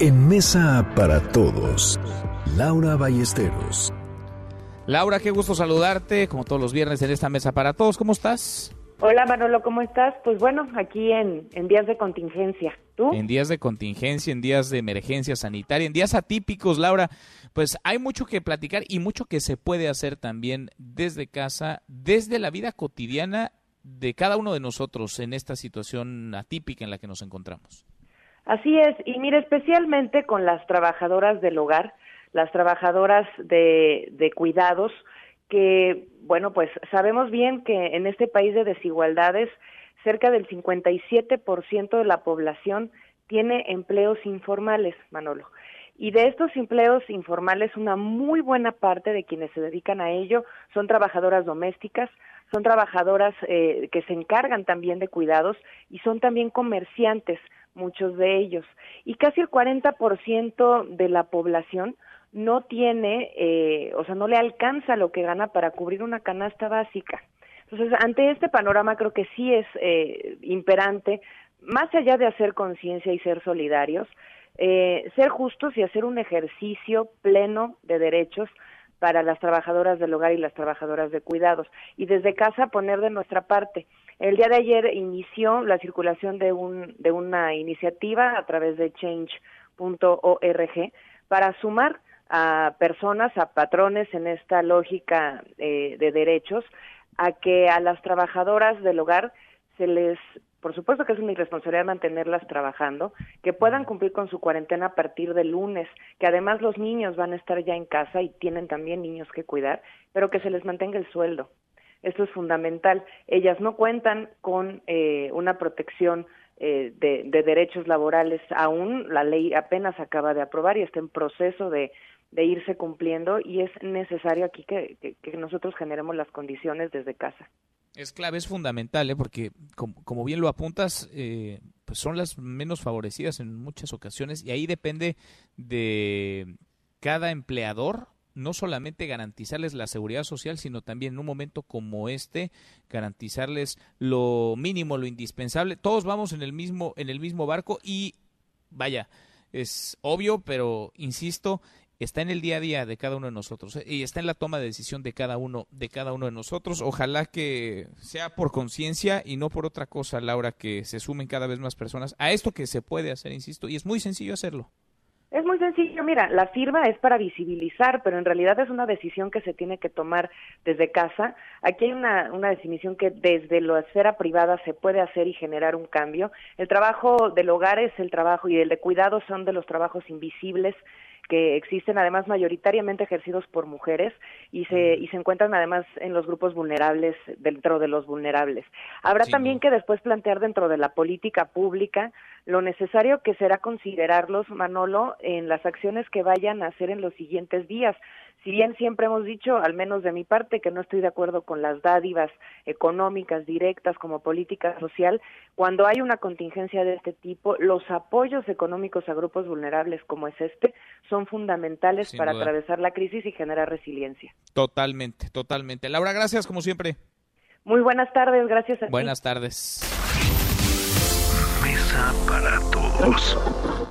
En Mesa para Todos, Laura Ballesteros. Laura, qué gusto saludarte, como todos los viernes en esta Mesa para Todos. ¿Cómo estás? Hola Manolo, ¿cómo estás? Pues bueno, aquí en, en días de contingencia. ¿Tú? En días de contingencia, en días de emergencia sanitaria, en días atípicos, Laura, pues hay mucho que platicar y mucho que se puede hacer también desde casa, desde la vida cotidiana de cada uno de nosotros en esta situación atípica en la que nos encontramos. Así es, y mire, especialmente con las trabajadoras del hogar, las trabajadoras de, de cuidados, que, bueno, pues sabemos bien que en este país de desigualdades, cerca del 57% de la población tiene empleos informales, Manolo. Y de estos empleos informales, una muy buena parte de quienes se dedican a ello son trabajadoras domésticas, son trabajadoras eh, que se encargan también de cuidados y son también comerciantes, muchos de ellos. Y casi el 40% de la población no tiene, eh, o sea, no le alcanza lo que gana para cubrir una canasta básica. Entonces, ante este panorama creo que sí es eh, imperante, más allá de hacer conciencia y ser solidarios, eh, ser justos y hacer un ejercicio pleno de derechos para las trabajadoras del hogar y las trabajadoras de cuidados. Y desde casa poner de nuestra parte. El día de ayer inició la circulación de, un, de una iniciativa a través de change.org para sumar a personas, a patrones en esta lógica eh, de derechos, a que a las trabajadoras del hogar se les, por supuesto que es una irresponsabilidad mantenerlas trabajando, que puedan cumplir con su cuarentena a partir del lunes, que además los niños van a estar ya en casa y tienen también niños que cuidar, pero que se les mantenga el sueldo. Esto es fundamental. Ellas no cuentan con eh, una protección eh, de, de, derechos laborales aún. La ley apenas acaba de aprobar y está en proceso de, de irse cumpliendo y es necesario aquí que, que, que, nosotros generemos las condiciones desde casa. Es clave, es fundamental, ¿eh? porque como, bien lo apuntas, eh, pues son las menos favorecidas en muchas ocasiones y ahí depende de cada empleador no solamente garantizarles la seguridad social, sino también en un momento como este garantizarles lo mínimo, lo indispensable. Todos vamos en el mismo en el mismo barco y vaya, es obvio, pero insisto, está en el día a día de cada uno de nosotros ¿eh? y está en la toma de decisión de cada uno de cada uno de nosotros. Ojalá que sea por conciencia y no por otra cosa, Laura, que se sumen cada vez más personas a esto que se puede hacer, insisto, y es muy sencillo hacerlo. Es muy sencillo, mira, la firma es para visibilizar, pero en realidad es una decisión que se tiene que tomar desde casa. Aquí hay una, una definición que desde la esfera privada se puede hacer y generar un cambio. El trabajo del hogar es el trabajo y el de cuidado son de los trabajos invisibles que existen además mayoritariamente ejercidos por mujeres y se y se encuentran además en los grupos vulnerables dentro de los vulnerables. Habrá sí, también no. que después plantear dentro de la política pública lo necesario que será considerarlos Manolo en las acciones que vayan a hacer en los siguientes días si bien siempre hemos dicho, al menos de mi parte, que no estoy de acuerdo con las dádivas económicas directas como política social, cuando hay una contingencia de este tipo, los apoyos económicos a grupos vulnerables como es este son fundamentales Sin para duda. atravesar la crisis y generar resiliencia. Totalmente, totalmente. Laura, gracias como siempre. Muy buenas tardes, gracias a Buenas ti. tardes. Mesa para todos.